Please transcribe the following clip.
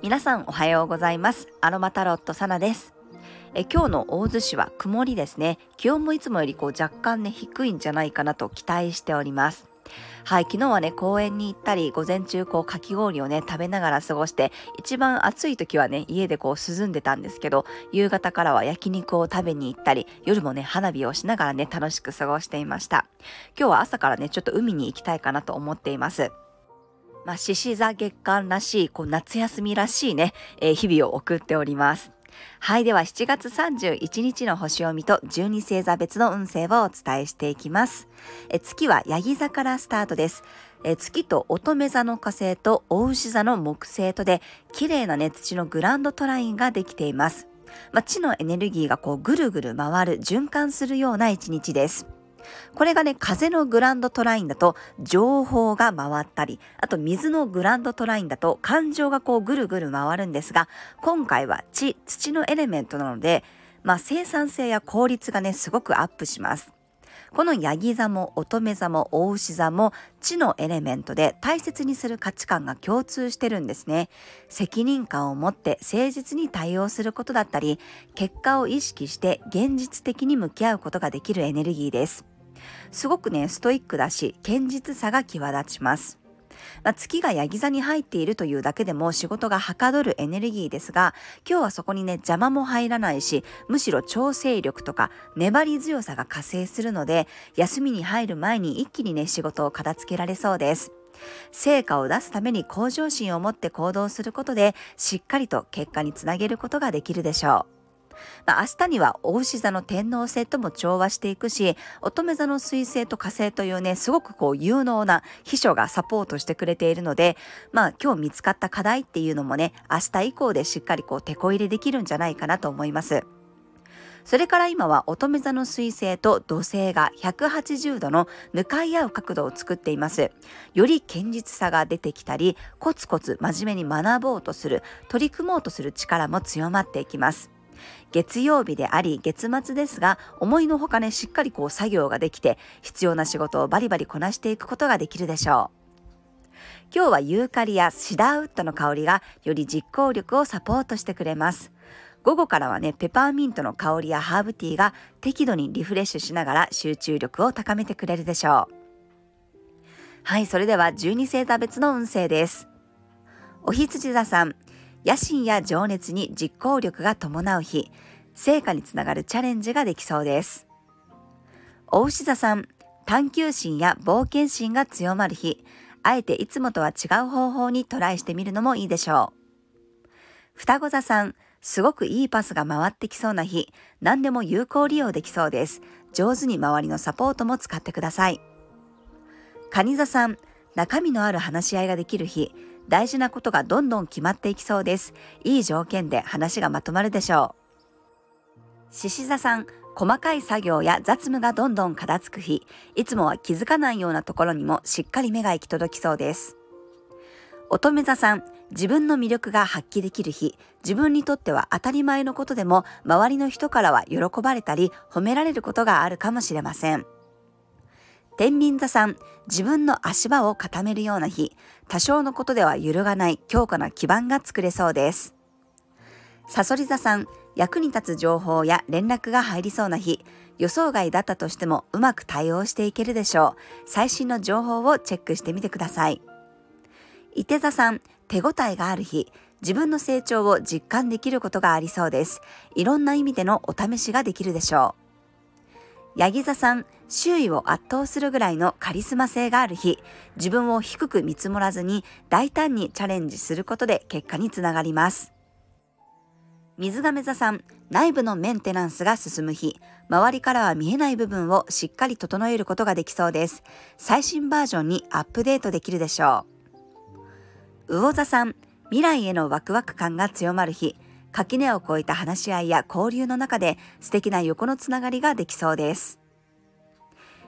皆さんおはようございます。アロマタロットサナです。え今日の大洲市は曇りですね。気温もいつもよりこう若干ね低いんじゃないかなと期待しております。はい、昨日はね、公園に行ったり、午前中こうかき氷をね、食べながら過ごして、一番暑い時はね、家でこう涼んでたんですけど、夕方からは焼肉を食べに行ったり、夜もね、花火をしながらね、楽しく過ごしていました。今日は朝からね、ちょっと海に行きたいかなと思っています。まあ、獅子座月間らしい、こう夏休みらしいね、えー、日々を送っております。はい。では、7月31日の星読みと12星座別の運勢をお伝えしていきます。え月はヤギ座からスタートです。え月と乙女座の火星と大牛座の木星とで、綺麗なね、土のグランドトラインができています。まあ、地のエネルギーがこうぐるぐる回る、循環するような一日です。これがね、風のグランドトラインだと情報が回ったり、あと水のグランドトラインだと感情がこうぐるぐる回るんですが、今回は地、土のエレメントなので、まあ生産性や効率がね、すごくアップします。このヤギ座も乙女座も大牛座も地のエレメントで大切にする価値観が共通してるんですね。責任感を持って誠実に対応することだったり、結果を意識して現実的に向き合うことができるエネルギーです。すごくね、ストイックだし、堅実さが際立ちます。まあ、月がヤギ座に入っているというだけでも仕事がはかどるエネルギーですが、今日はそこにね、邪魔も入らないし、むしろ調整力とか粘り強さが加勢するので、休みに入る前に一気にね、仕事を片付けられそうです。成果を出すために向上心を持って行動することで、しっかりと結果につなげることができるでしょう。まあ、明日には大牛座の天皇星とも調和していくし、乙女座の水星と火星というね、すごくこう有能な秘書がサポートしてくれているので、まあ今日見つかった課題っていうのもね、明日以降でしっかりこう手こ入れできるんじゃないかなと思います。それから今は乙女座の水星と土星が180度の向かい合う角度を作っています。より堅実さが出てきたり、コツコツ真面目に学ぼうとする、取り組もうとする力も強まっていきます。月曜日であり月末ですが思いのほかねしっかりこう作業ができて必要な仕事をバリバリこなしていくことができるでしょう。今日はユーカリやシダーウッドの香りがより実行力をサポートしてくれます。午後からはね、ペパーミントの香りやハーブティーが適度にリフレッシュしながら集中力を高めてくれるでしょう。はい、それでは12星座別の運勢です。お羊座さん、野心や情熱に実行力が伴う日、成果につながるチャレンジができそうです。お牛座さん、探求心や冒険心が強まる日、あえていつもとは違う方法にトライしてみるのもいいでしょう。双子座さん、すごくいいパスが回ってきそうな日、何でも有効利用できそうです。上手に周りのサポートも使ってください。蟹座さん、中身のある話し合いができる日、大事なことがどんどん決まっていきそうです。いい条件で話がまとまるでしょう。獅子座さん、細かい作業や雑務がどんどん片付く日、いつもは気づかないようなところにもしっかり目が行き届きそうです。乙女座さん、自分の魅力が発揮できる日、自分にとっては当たり前のことでも、周りの人からは喜ばれたり、褒められることがあるかもしれません。天秤座さん、自分の足場を固めるような日、多少のことでは揺るがない強固な基盤が作れそうです。サソリ座さん、役に立つ情報や連絡が入りそうな日、予想外だったとしてもうまく対応していけるでしょう。最新の情報をチェックしてみてください。伊手座さん、手応えがある日、自分の成長を実感できることがありそうです。いろんな意味でのお試しができるでしょう。ヤギ座さん、周囲を圧倒するぐらいのカリスマ性がある日、自分を低く見積もらずに大胆にチャレンジすることで結果につながります。水亀座さん、内部のメンテナンスが進む日、周りからは見えない部分をしっかり整えることができそうです。最新バージョンにアップデートできるでしょう。魚座さん、未来へのワクワク感が強まる日、垣根を越えた話し合いや交流の中で素敵な横のつながりができそうです。